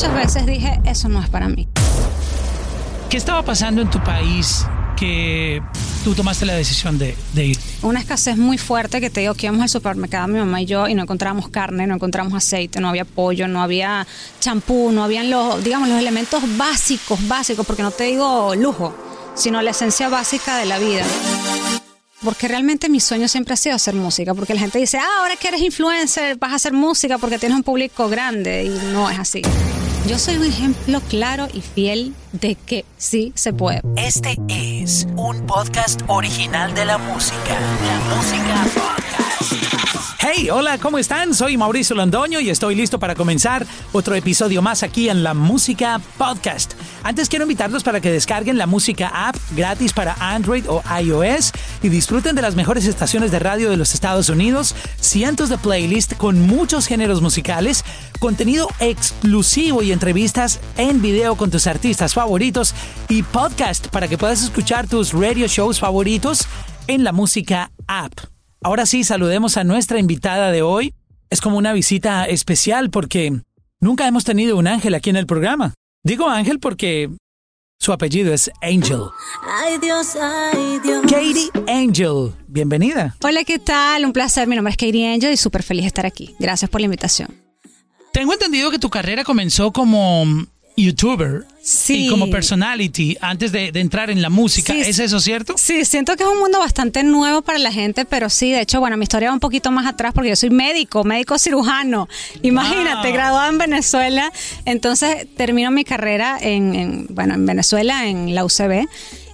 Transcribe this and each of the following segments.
muchas veces dije, eso no es para mí. ¿Qué estaba pasando en tu país que tú tomaste la decisión de, ir? Una escasez muy fuerte que te digo que íbamos al supermercado mi mamá y yo y no encontramos carne, no encontramos aceite, no había pollo, no había champú, no habían los, digamos, los elementos básicos, básicos, porque no te digo lujo, sino la esencia básica de la vida porque realmente mi sueño siempre ha sido hacer música, porque la gente dice, ah, ahora que eres influencer, vas a hacer música porque tienes un público grande y no es así. Yo soy un ejemplo claro y fiel de que sí se puede. Este es un podcast original de la música. La música podcast. Hey, hola, ¿cómo están? Soy Mauricio Londoño y estoy listo para comenzar otro episodio más aquí en La Música Podcast. Antes quiero invitarlos para que descarguen la música app gratis para Android o iOS y disfruten de las mejores estaciones de radio de los Estados Unidos, cientos de playlists con muchos géneros musicales, contenido exclusivo y entrevistas en video con tus artistas favoritos y podcast para que puedas escuchar tus radio shows favoritos en la música app. Ahora sí, saludemos a nuestra invitada de hoy. Es como una visita especial porque nunca hemos tenido un ángel aquí en el programa. Digo ángel porque su apellido es Angel. Ay Dios, ay Dios. Katie Angel, bienvenida. Hola, ¿qué tal? Un placer. Mi nombre es Katie Angel y súper feliz de estar aquí. Gracias por la invitación. Tengo entendido que tu carrera comenzó como youtuber sí. y como personality antes de, entrar en la música. ¿Es eso cierto? Sí, siento que es un mundo bastante nuevo para la gente, pero sí, de hecho, bueno, mi historia va un poquito más atrás porque yo soy médico, médico cirujano. Imagínate, graduada en Venezuela. Entonces termino mi carrera en, bueno, en Venezuela, en la UCB.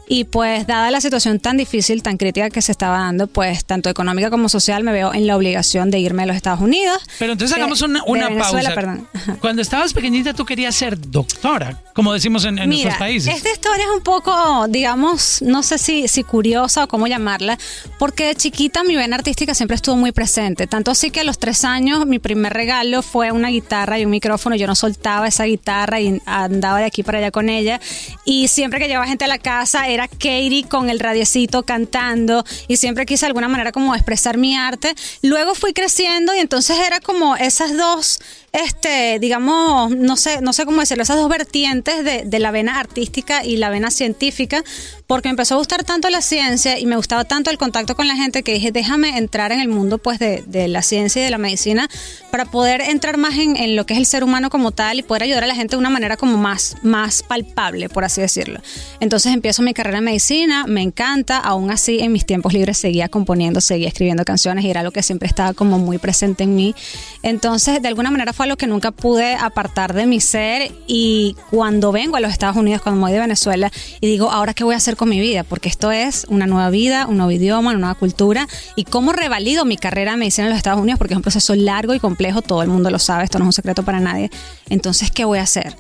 Y pues dada la situación tan difícil, tan crítica que se estaba dando, pues tanto económica como social, me veo en la obligación de irme a los Estados Unidos. Pero entonces hagamos una, una pausa. Perdón. Cuando estabas pequeñita tú querías ser doctora, como decimos en, nuestros países. Esta historia es un poco, digamos, no sé si, si curiosa o cómo llamarla, porque de chiquita mi vena artística siempre estuvo muy presente. Tanto así que a los tres años mi primer regalo fue una guitarra y un micrófono. Yo no soltaba esa guitarra y andaba de aquí para allá con ella. Y siempre que llevaba gente a la casa, era Katie con el radiecito cantando y siempre quise de alguna manera como expresar mi arte. Luego fui creciendo y entonces era como esas dos este, digamos, no sé, no sé cómo decirlo, esas dos vertientes de, de, la vena artística y la vena científica, porque me empezó a gustar tanto la ciencia y me gustaba tanto el contacto con la gente que dije, déjame entrar en el mundo pues de, de la ciencia y de la medicina para poder entrar más en, en, lo que es el ser humano como tal y poder ayudar a la gente de una manera como más, más palpable, por así decirlo. Entonces empiezo mi carrera en medicina, me encanta, aún así en mis tiempos libres seguía componiendo, seguía escribiendo canciones y era lo que siempre estaba como muy presente en mí. Entonces, de alguna manera fue lo que nunca pude apartar de mi ser y cuando vengo a los Estados Unidos, cuando me voy de Venezuela y digo, ahora qué voy a hacer con mi vida, porque esto es una nueva vida, un nuevo idioma, una nueva cultura y cómo revalido mi carrera de medicina en los Estados Unidos, porque es un proceso largo y complejo, todo el mundo lo sabe, esto no es un secreto para nadie. Entonces, ¿qué voy a hacer?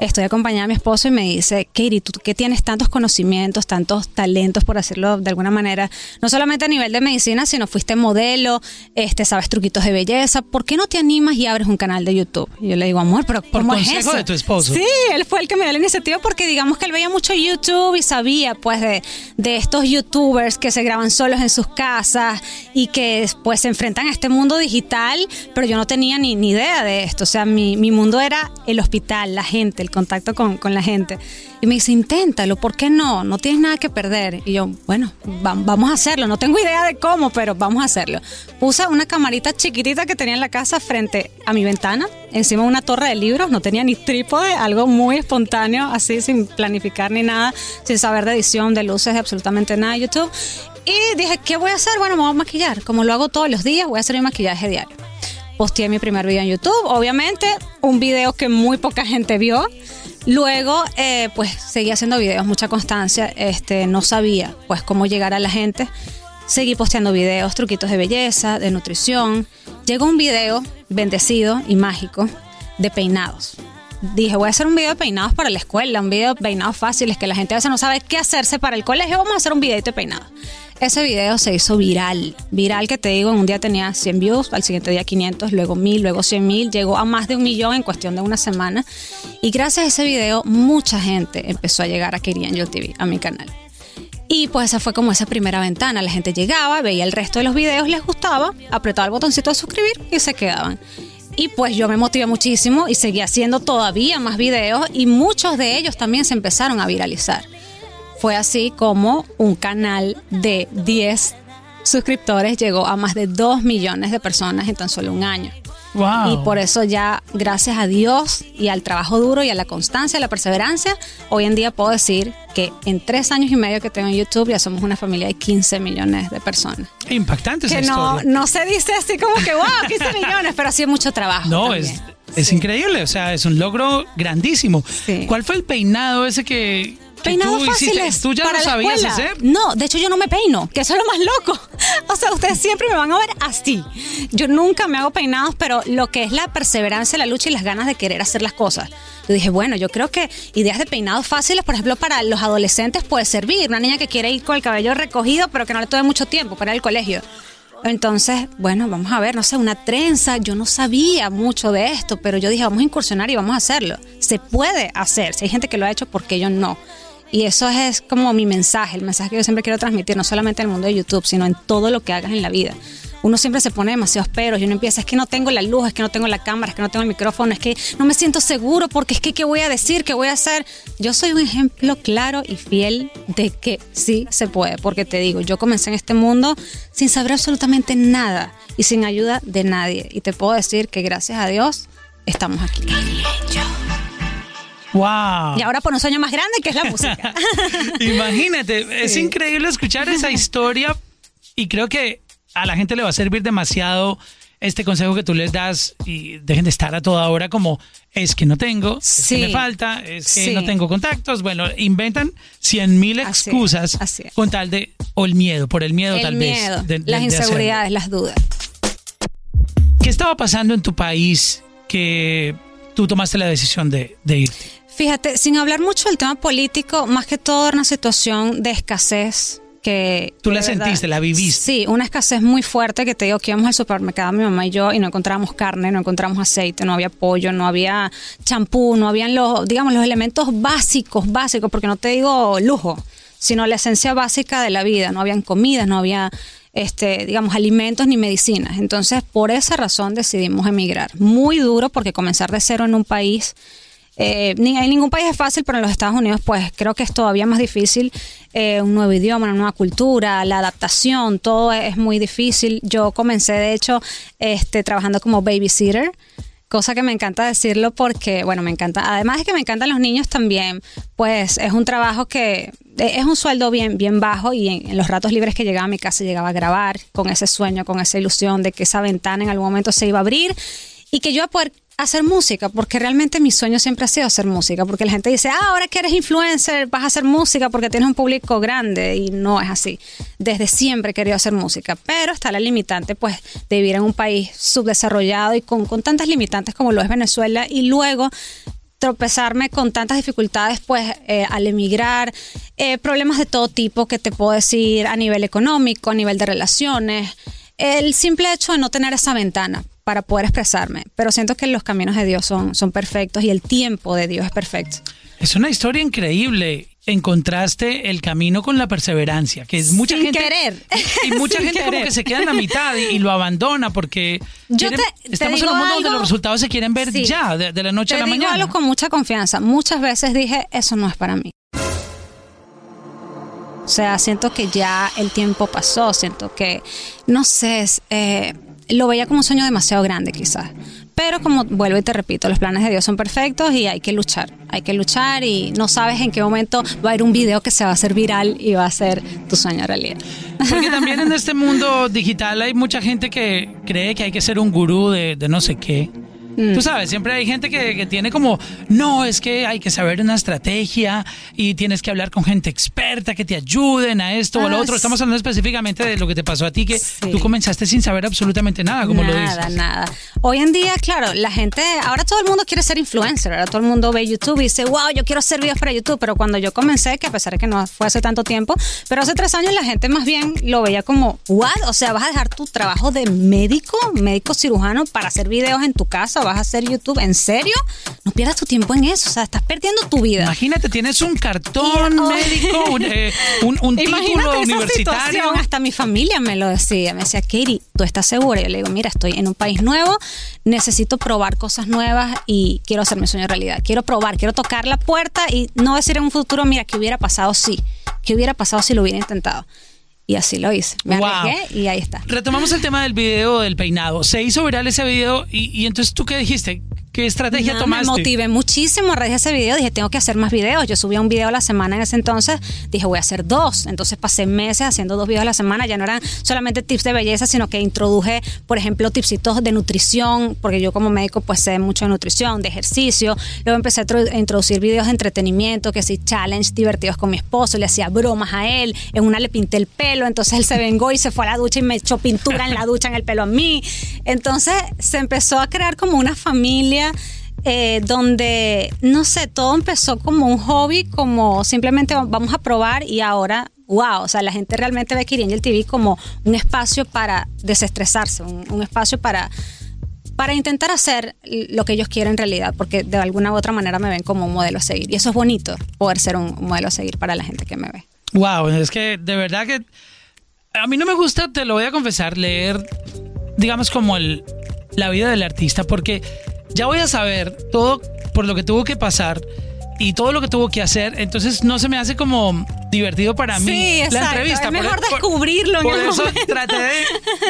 Estoy acompañada de mi esposo y me dice, Katie, tú que tienes tantos conocimientos, tantos talentos, por decirlo de alguna manera, no solamente a nivel de medicina, sino fuiste modelo, este, sabes truquitos de belleza, ¿por qué no te animas y abres un canal de YouTube? Y yo le digo, amor, pero ¿cómo por consejo de tu esposo. Sí, él fue el que me dio la iniciativa porque digamos que él veía mucho YouTube y sabía pues de, de estos youtubers que se graban solos en sus casas y que pues se enfrentan a este mundo digital, pero yo no tenía ni, ni idea de esto, o sea, mi, mi mundo era el hospital, la gente, el contacto con, con, la gente. Y me dice, inténtalo, ¿por qué no? No tienes nada que perder. Y yo, bueno, vamos a hacerlo. No tengo idea de cómo, pero vamos a hacerlo. Puse una camarita chiquitita que tenía en la casa frente a mi ventana, encima una torre de libros. No tenía ni trípode, algo muy espontáneo, así sin planificar ni nada, sin saber de edición, de luces, absolutamente nada YouTube. Y dije, ¿qué voy a hacer? Bueno, me voy a maquillar. Como lo hago todos los días, voy a hacer mi maquillaje diario posteé mi primer video en YouTube, obviamente, un video que muy poca gente vio. Luego, eh, pues seguí haciendo videos, mucha constancia, este, no sabía pues cómo llegar a la gente. Seguí posteando videos, truquitos de belleza, de nutrición. Llegó un video bendecido y mágico de peinados. Dije, voy a hacer un video de peinados para la escuela, un video de peinados fáciles, que la gente a veces no sabe qué hacerse para el colegio. Vamos a hacer un video de peinados. Ese video se hizo viral. Viral que te digo, en un día tenía 100 views, al siguiente día 500, luego 1000, luego 100 mil, llegó a más de un millón en cuestión de una semana. Y gracias a ese video, mucha gente empezó a llegar a Keri Angel TV, a mi canal. Y pues esa fue como esa primera ventana. La gente llegaba, veía el resto de los videos, les gustaba, apretaba el botoncito de suscribir y se quedaban. Y pues yo me motivé muchísimo y seguí haciendo todavía más videos y muchos de ellos también se empezaron a viralizar. Fue así como un canal de 10 suscriptores llegó a más de 2 millones de personas en tan solo un año. Wow. Y por eso ya, gracias a Dios y al trabajo duro y a la constancia, a la perseverancia, hoy en día puedo decir que en tres años y medio que tengo en YouTube ya somos una familia de 15 millones de personas. Impactante esa Que no, historia. no se dice así como que, wow, 15 millones, pero sí es mucho trabajo. No, también. es, es Sí. increíble, o sea, es un logro grandísimo. Sí. ¿Cuál fue el peinado ese que, que Peinados tú hiciste? fáciles. ¿Tú ya para lo la sabías escuela. hacer? No, de hecho yo no me peino, que eso es lo más loco. O sea, ustedes siempre me van a ver así. Yo nunca me hago peinados, pero lo que es la perseverancia, la lucha y las ganas de querer hacer las cosas. Yo dije, bueno, yo creo que ideas de peinados fáciles, por ejemplo, para los adolescentes puede servir. Una niña que quiere ir con el cabello recogido, pero que no le tome mucho tiempo para ir al colegio. Entonces, bueno, vamos a ver, no sé, una trenza. Yo no sabía mucho de esto, pero yo dije, vamos a incursionar y vamos a hacerlo. Se puede hacer. Si hay gente que lo ha hecho, ¿por qué yo no? Y eso es como mi mensaje, el mensaje que yo siempre quiero transmitir, no solamente en el mundo de YouTube, sino en todo lo que hagas en la vida. Uno siempre se pone demasiados peros y uno empieza, es que no tengo la luz, es que no tengo la cámara, es que no tengo el micrófono, es que no me siento seguro porque es que qué voy a decir, qué voy a hacer. Yo soy un ejemplo claro y fiel de que sí se puede, porque te digo, yo comencé en este mundo sin saber absolutamente nada y sin ayuda de nadie. Y te puedo decir que gracias a Dios estamos aquí. Wow. Y ahora por un sueño más grande que es la música. Imagínate, es increíble escuchar esa historia y creo que a la gente le va a servir demasiado este consejo que tú les das y dejen de estar a toda hora como es que no tengo, es que me falta, es que Sí. no tengo contactos. Bueno, inventan cien mil Así es, excusas así es. con tal de, o el miedo, por el miedo el tal miedo, vez. de- las de inseguridades, las dudas. ¿Qué estaba pasando en tu país que tú tomaste la decisión de, de irte? Fíjate, sin hablar mucho del tema político, más que todo era una situación de escasez que... Tú la verdad- sentiste, la viviste. Sí, una escasez muy fuerte que te digo que íbamos al supermercado mi mamá y yo y no encontrábamos carne, no encontramos aceite, no había pollo, no había champú, no habían los, digamos, los elementos básicos, básicos, porque no te digo lujo, sino la esencia básica de la vida. No habían comidas, no había, este, digamos, alimentos ni medicinas. Entonces, por esa razón decidimos emigrar. Muy duro porque comenzar de cero en un país eh, ni en ningún país es fácil, pero en los Estados Unidos pues creo que es todavía más difícil. Eh, un nuevo idioma, una nueva cultura, la adaptación, todo es muy difícil. Yo comencé de hecho este, trabajando como babysitter, cosa que me encanta decirlo porque, bueno, me encanta, además de que me encantan los niños también, pues es un trabajo que eh, es un sueldo bien, bien bajo y en, en los ratos libres que llegaba a mi casa llegaba a grabar con ese sueño, con esa ilusión de que esa ventana en algún momento se iba a abrir y que yo iba a poder hacer música, porque realmente mi sueño siempre ha sido hacer música, porque la gente dice, ah, ahora que eres influencer vas a hacer música porque tienes un público grande y no es así. Desde siempre he querido hacer música, pero está la limitante pues de vivir en un país subdesarrollado y con, con tantas limitantes como lo es Venezuela y luego tropezarme con tantas dificultades pues eh, al emigrar, eh, problemas de todo tipo que te puedo decir a nivel económico, a nivel de relaciones, el simple hecho de no tener esa ventana para poder expresarme, pero siento que los caminos de Dios son, son perfectos y el tiempo de Dios es perfecto. Es una historia increíble. Encontraste el camino con la perseverancia, que es mucha Sin gente querer. y mucha Sin gente como querer. que se queda en la mitad y, y lo abandona porque Yo quieren- te- te estamos en un mundo donde algo- los resultados se quieren ver Sí. ya, de, de la noche Te a la digo mañana. algo con mucha confianza. Muchas veces dije, eso no es para mí. O sea, siento que ya el tiempo pasó, siento que, no sé, eh, lo veía como un sueño demasiado grande quizás. Pero como vuelvo y te repito, los planes de Dios son perfectos y hay que luchar. Hay que luchar y no sabes en qué momento va a haber un video que se va a hacer viral y va a ser tu sueño realidad. Porque también en este mundo digital hay mucha gente que cree que hay que ser un gurú de, de no sé qué. Mm. Tú sabes, siempre hay gente que, que tiene como, no, es que hay que saber una estrategia y tienes que hablar con gente experta que te ayuden a esto o a lo Ah, otro. Estamos hablando específicamente de lo que te pasó a ti, que Sí. tú comenzaste sin saber absolutamente nada, como lo nada, dices. nada. Hoy en día, claro, la gente, ahora todo el mundo quiere ser influencer, ahora todo el mundo ve YouTube y dice, wow, yo quiero hacer videos para YouTube, pero cuando yo comencé, que a pesar de que no fue hace tanto tiempo, pero hace tres años la gente más bien lo veía como, what, o sea, vas a dejar tu trabajo de médico, médico cirujano para hacer videos en tu casa, vas a hacer YouTube. ¿En serio? No pierdas tu tiempo en eso, o sea, estás perdiendo tu vida. Imagínate, tienes un cartón oh. médico, un, eh, un- un título universitario. situación, hasta mi familia me lo decía, me decía, Katie, ¿tú estás segura? Yo le digo, mira, estoy en un país nuevo, necesito probar cosas nuevas y quiero hacer mi sueño realidad. Quiero probar, quiero tocar la puerta y no decir en un futuro, mira, ¿qué hubiera pasado si? ¿Qué hubiera pasado si lo hubiera intentado? Y así lo hice. Me Wow. arriesgué y ahí está. Retomamos el tema del video del peinado. Se hizo viral ese video y, y entonces tú qué dijiste? ¿Qué estrategia Nada, tomaste? Me motivé muchísimo a raíz de ese video. Dije, tengo que hacer más videos. Yo subía un video a la semana en ese entonces. Dije, voy a hacer dos. Entonces pasé meses haciendo dos videos a la semana. Ya no eran solamente tips de belleza, sino que introduje, por ejemplo, tipsitos de nutrición, porque yo como médico pues sé mucho de nutrición, de ejercicio. Luego empecé a tro- a introducir videos de entretenimiento, que sí, challenge divertidos con mi esposo. Le hacía bromas a él. En una le pinté el pelo. Entonces él se vengó y se fue a la ducha y me echó pintura en la ducha en el pelo a mí. Entonces se empezó a crear como una familia eh, donde, no sé, todo empezó como un hobby, como simplemente vamos a probar y ahora, wow, o sea, la gente realmente ve Kiri Angel TV como un espacio para desestresarse, un, espacio para para intentar hacer lo que ellos quieren en realidad, porque de alguna u otra manera me ven como un modelo a seguir. Y eso es bonito, poder ser un, un modelo a seguir para la gente que me ve. Wow, es que de verdad que a mí no me gusta, te lo voy a confesar, leer, digamos, como el, la vida del artista, porque ya voy a saber todo por lo que tuvo que pasar y todo lo que tuvo que hacer, entonces no se me hace como divertido para mí la entrevista. es mejor descubrirlo en por el eso momento. traté de,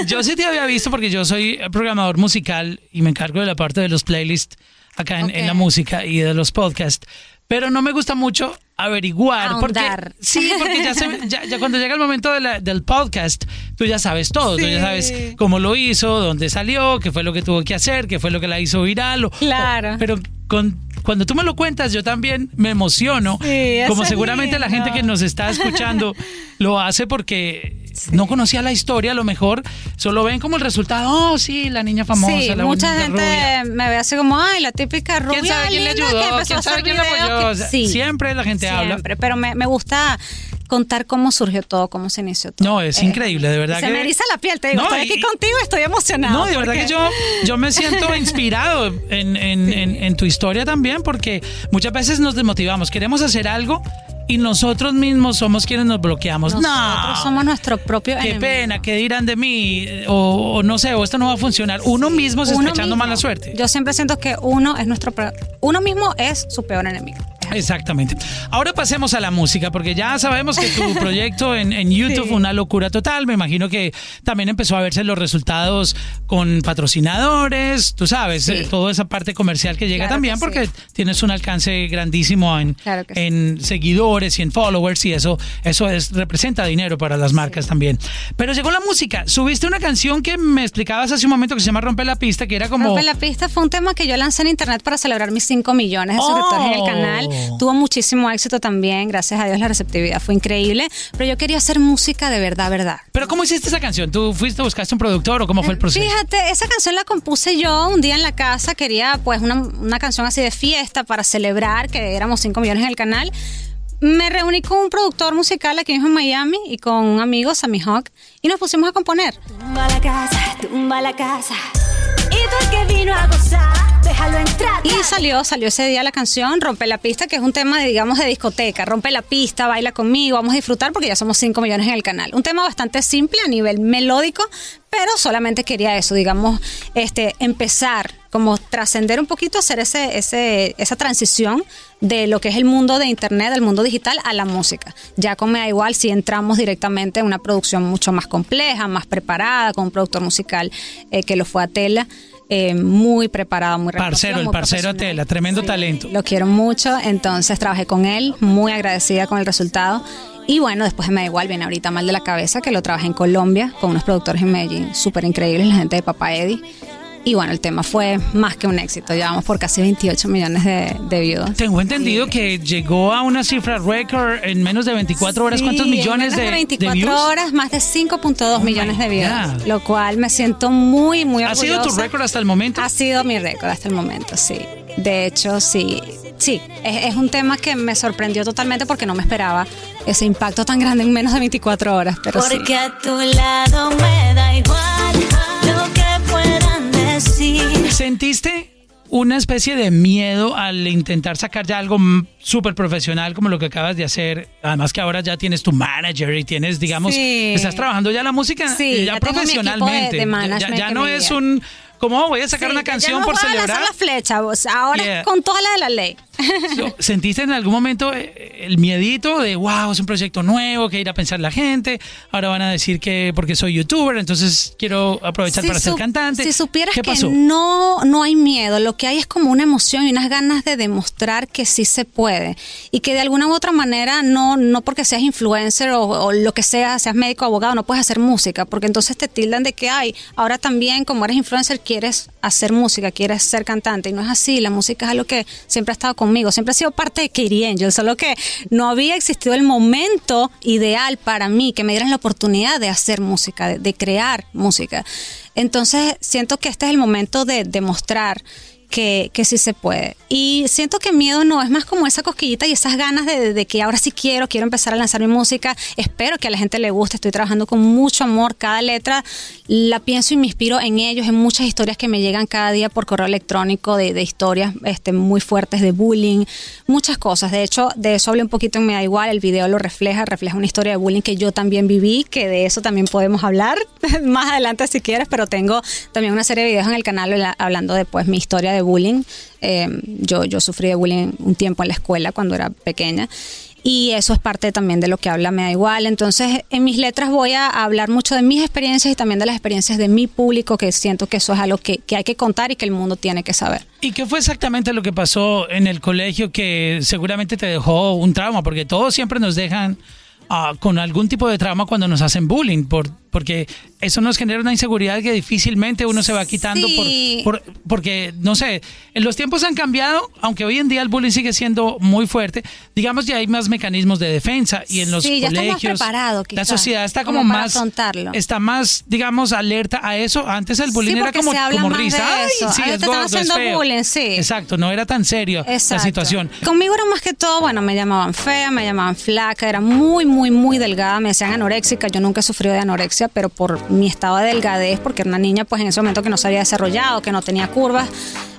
yo sí te había visto porque yo soy programador musical y me encargo de la parte de los playlists acá en, en la música y de los podcasts, pero no me gusta mucho averiguar porque Ahondar. sí porque ya, se- ya, ya cuando llega el momento de la- del podcast tú ya sabes todo tú ya sabes cómo lo hizo dónde salió qué fue lo que tuvo que hacer qué fue lo que la hizo viral o- Claro. o- pero con cuando tú me lo cuentas yo también me emociono Sí, como seguramente la gente que nos está escuchando lo hace porque no conocía la historia a lo mejor solo ven como el resultado oh sí la niña famosa sí, la mucha gente rubia". me ve así como, ay, la típica rubia. ¿Quién sabe quién le ayudó? ¿Quién sabe quién apoyó? que- sí, siempre la gente habla. Siempre, pero me, me gusta contar cómo surgió todo, cómo se inició todo. No, es Eh, increíble, de verdad Se que- me eriza la piel, te digo, No, estoy y- aquí contigo, estoy emocionada. No, de verdad que yo, yo me siento inspirado en, en- en- en tu historia también, porque muchas veces nos desmotivamos, queremos hacer algo y nosotros mismos somos quienes nos bloqueamos. Nosotros no, somos nuestro propio qué enemigo. pena, qué dirán de mí, o, o no sé, o esto no va a funcionar. Uno mismo se Uno está echando mala suerte. Yo siempre siento que uno es nuestro pro- uno mismo es su peor enemigo. Exactamente. Ahora pasemos a la música, porque ya sabemos que tu proyecto en, en YouTube fue una locura total. Me imagino que también empezó a verse los resultados con patrocinadores, tú sabes, Sí. eh, toda esa parte comercial que llega Claro también, que porque sí. tienes un alcance grandísimo en, Claro sí. en seguidores y en followers, y eso, eso es, representa dinero para las marcas también. Pero llegó la música. Subiste una canción que me explicabas hace un momento que se llama Rompe la Pista, que era como. Rompe la pista fue un tema que yo lancé en internet para celebrar mis 5 millones de suscriptores en el Oh. canal. Tuvo muchísimo éxito también, gracias a Dios la receptividad fue increíble, pero yo quería hacer música de verdad, verdad. Pero ¿cómo hiciste esa canción? ¿Tú fuiste, buscaste un productor o cómo fue el proceso? Fíjate, esa canción la compuse yo un día en la casa, quería pues una, una canción así de fiesta para celebrar que éramos 5 millones en el canal. Me reuní con un productor musical aquí mismo en Miami y con un amigo, Sammy Hawk, y nos pusimos a componer. Tumba la casa, tumba la casa. El que vino a gozar. Y salió, salió ese día la canción Rompe la pista, que es un tema de, digamos, de discoteca. Rompe la pista, baila conmigo, vamos a disfrutar porque ya somos 5 millones en el canal. Un tema bastante simple a nivel melódico, pero solamente quería eso, digamos, este, empezar, como trascender un poquito, hacer ese, ese, esa transición de lo que es el mundo de internet, del mundo digital, a la música. Ya con Me da igual si entramos directamente en una producción mucho más compleja, más preparada, con un productor musical eh, que lo fue a tela. Eh, muy preparado, muy Parcero, el muy parcero. Tela, tremendo talento. Lo quiero mucho, entonces trabajé con él, muy agradecida con el resultado. Y bueno, después de Me da igual, viene ahorita Mal de la Cabeza, que lo trabajé en Colombia con unos productores en Medellín súper increíbles, la gente de Papa Eddie. Y bueno, el tema fue más que un éxito, llevamos por casi 28 millones de, de views. Tengo entendido que llegó a una cifra récord en menos de 24 horas. ¿Cuántos Sí, en millones menos de, de de 24 views? horas, más de 5.2 my millones de views, God. lo cual me siento muy, muy ¿Ha orgullosa. sido tu récord hasta el momento? Ha sido mi récord hasta el momento, sí. De hecho, sí. Sí, es, es un tema que me sorprendió totalmente porque no me esperaba ese impacto tan grande en menos de 24 horas. Pero sí. Porque a tu lado me da igual ¿Sentiste una especie de miedo al intentar sacar ya algo súper profesional como lo que acabas de hacer. Además que ahora ya tienes tu manager y tienes, digamos, Sí. estás trabajando ya la música Sí, eh, ya ya, equipo de- profesionalmente. de Ya- ya, ya no es un como "Oh, voy a sacar Sí, una ya canción no por voy a celebrar. la flecha, vos. Ahora Yeah. con toda la de la ley. ¿Sentiste en algún momento eh, el miedito de, wow, es un proyecto nuevo, que ir a pensar la gente? Ahora van a decir que porque soy youtuber, entonces quiero aprovechar Si para ser cantante. Si supieras ¿Qué que no, no hay miedo, lo que hay es como una emoción y unas ganas de demostrar que sí se puede. Y que de alguna u otra manera, no, no porque seas influencer o, o lo que sea, seas médico o abogado, no puedes hacer música, porque entonces te tildan de que hay, ahora también como eres influencer quieres hacer música, quieres ser cantante. Y no es así, la música es algo que siempre ha estado conmigo, siempre ha sido parte de Katie Angel, solo que no había existido el momento ideal para mí, que me dieran la oportunidad de hacer música, de, de crear música. Entonces siento que este es el momento de demostrar que, que sí se puede. Y siento que miedo no, es más como esa cosquillita y esas ganas de, de que ahora sí quiero, quiero empezar a lanzar mi música. Espero que a la gente le guste, estoy trabajando con mucho amor. Cada letra la pienso y me inspiro en ellos, en muchas historias que me llegan cada día por correo electrónico, de, de historias este, muy fuertes de bullying, muchas cosas. De hecho, de eso hablé un poquito en Me Da Igual, el video lo refleja, refleja una historia de bullying que yo también viví, que de eso también podemos hablar más adelante si quieres, pero tengo también una serie de videos en el canal habla- hablando de pues mi historia de bullying. Eh, yo, yo sufrí de bullying un tiempo en la escuela cuando era pequeña. Y eso es parte también de lo que habla Me Da Igual. Entonces, en mis letras voy a hablar mucho de mis experiencias y también de las experiencias de mi público, que siento que eso es algo que, que hay que contar y que el mundo tiene que saber. ¿Y qué fue exactamente lo que pasó en el colegio que seguramente te dejó un trauma? Porque todos siempre nos dejan ah, con algún tipo de trauma cuando nos hacen bullying, por, porque eso nos genera una inseguridad que difícilmente uno se va quitando Sí. por, por- porque, no sé, los tiempos han cambiado, aunque hoy en día el bullying sigue siendo muy fuerte, digamos ya hay más mecanismos de defensa y en los Sí, colegios la sociedad está como, más afrontarlo. está más digamos alerta a eso antes el bullying Sí, era como, como risa Ay, sí, es te están gordo, es haciendo feo. bullying, sí. exacto no era tan serio la situación Conmigo era más que todo, bueno, me llamaban fea, me llamaban flaca, era muy, muy, muy delgada, me decían anoréxica. Yo nunca he sufrido de anorexia, pero por mi estado de delgadez, porque era una niña, pues en ese momento que no se había desarrollado, que no tenía curvas,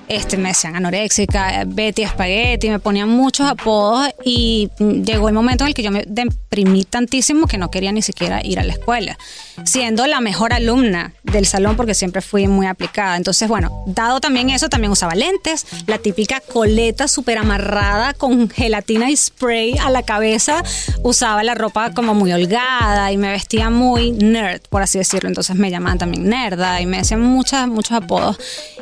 este, me decían anoréxica, Betty Spaghetti, me ponían muchos apodos y llegó el momento en el que yo me deprimí tantísimo que no quería ni siquiera ir a la escuela, siendo la mejor alumna del salón porque siempre fui muy aplicada. Entonces, bueno, dado también eso, también usaba lentes, la típica coleta súper amarrada con gelatina y spray a la cabeza, usaba la ropa como muy holgada y me vestía muy nerd, por así decirlo. Entonces me llamaban también nerda y me decían muchas, muchos apodos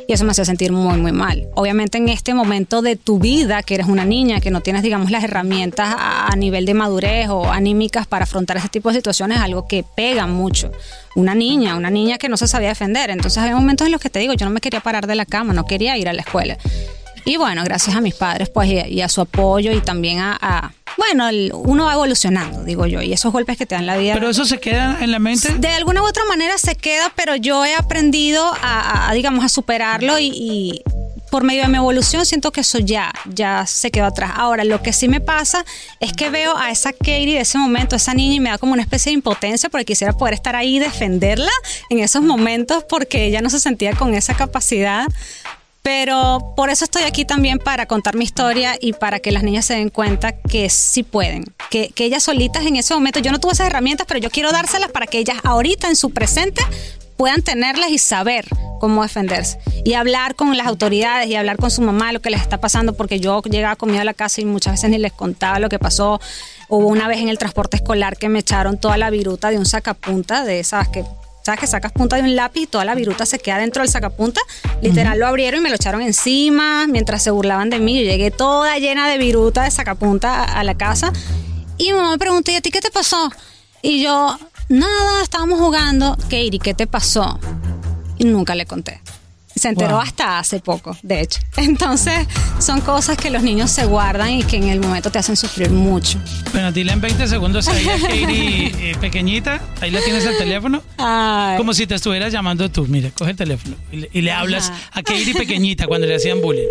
y eso me hacía sentir muy, muy mal. Obviamente en este momento de tu vida, que eres una niña, que no tienes, digamos, las herramientas a, a nivel de madurez o anímicas para afrontar ese tipo de situaciones, es algo que pega mucho. Una niña, una niña que no se sabía defender. Entonces había momentos en los que te digo, yo no me quería parar de la cama, no quería ir a la escuela. Y bueno, gracias a mis padres, pues, y, y a su apoyo y también a, a- bueno, el- uno va evolucionando, digo yo, y esos golpes que te dan la vida. pero eso se queda en la mente De alguna u otra manera se queda, pero yo he aprendido a, a, digamos, a superarlo y, y por medio de mi evolución siento que eso ya, ya se quedó atrás. Ahora, lo que sí me pasa es que veo a esa Katie de ese momento, esa niña, y me da como una especie de impotencia porque quisiera poder estar ahí y defenderla en esos momentos porque ella no se sentía con esa capacidad. Pero por eso estoy aquí también para contar mi historia y para que las niñas se den cuenta que sí pueden, que, que ellas solitas en ese momento, yo no tuve esas herramientas, pero yo quiero dárselas para que ellas ahorita en su presente puedan tenerlas y saber cómo defenderse. Y hablar con las autoridades y hablar con su mamá lo que les está pasando, porque yo llegaba con miedo a la casa y muchas veces ni les contaba lo que pasó. Hubo una vez en el transporte escolar que me echaron toda la viruta de un sacapunta, de esas que ¿Sabes que sacas punta de un lápiz y toda la viruta se queda dentro del sacapunta? Literal lo abrieron y me lo echaron encima mientras se burlaban de mí. Yo llegué toda llena de viruta de sacapunta a, a la casa. Y mi mamá me preguntó, ¿y a ti qué te pasó? Y yo, nada, estábamos jugando. Katie, ¿qué te pasó? Y nunca le conté. Se enteró Wow. hasta hace poco, de hecho. Entonces, son cosas que los niños se guardan y que en el momento te hacen sufrir mucho. bueno dile en 20 segundos ahí a Katie eh, pequeñita ahí la tienes el teléfono Ay. como si te estuvieras llamando tú mira coge el teléfono y le, y le hablas a Katie pequeñita cuando le hacían bullying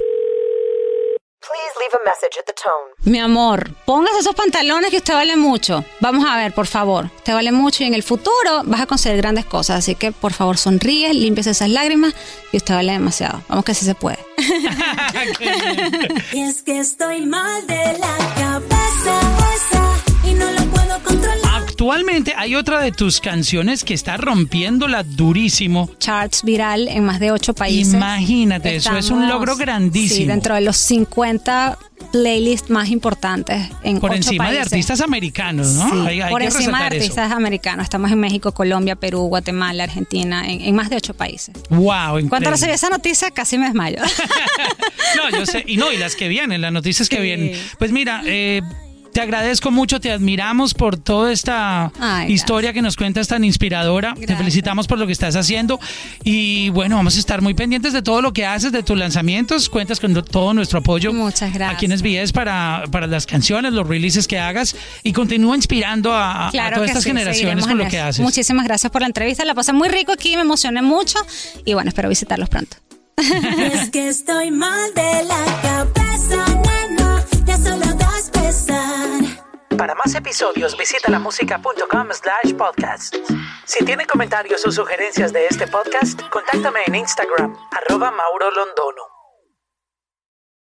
Please leave a message at the tone. Mi amor, póngase esos pantalones que usted vale mucho. Vamos a ver, por favor. Usted vale mucho y en el futuro vas a conseguir grandes cosas. Así que, por favor, sonríe, limpies esas lágrimas y usted vale demasiado. Vamos que sí se puede. Y es que estoy mal de la cabeza Actualmente hay otra de tus canciones que está rompiéndola durísimo. Charts viral en más de ocho países. Imagínate, eso es un logro grandísimo. Sí, dentro de los 50 playlists más importantes en Por ocho encima de artistas americanos, ¿no? Sí, Hay- hay por encima de eso. artistas americanos. Estamos en México, Colombia, Perú, Guatemala, Argentina, en, en más de ocho países. Wow, Cuando increíble. recibí esa noticia casi me desmayo. no, yo sé. Y no, y las que vienen, las noticias que Sí. vienen. Pues mira, eh, te agradezco mucho, te admiramos por toda esta Ay, historia que nos cuentas tan inspiradora. Te felicitamos por lo que estás haciendo. Y bueno, vamos a estar muy pendientes de todo lo que haces, de tus lanzamientos. Cuentas con todo nuestro apoyo. Muchas gracias. Aquí en SBS para, para las canciones, los releases que hagas. Y continúa inspirando a, todas estas sí, generaciones con lo que haces. Muchísimas gracias por la entrevista. La pasé muy rico aquí, me emocioné mucho. Y bueno, espero visitarlos pronto. Es que estoy mal de la cabeza, Para más episodios visita lamusica.com slash podcast. Si tiene comentarios o sugerencias de este podcast, contáctame en Instagram, arroba Mauro Londono.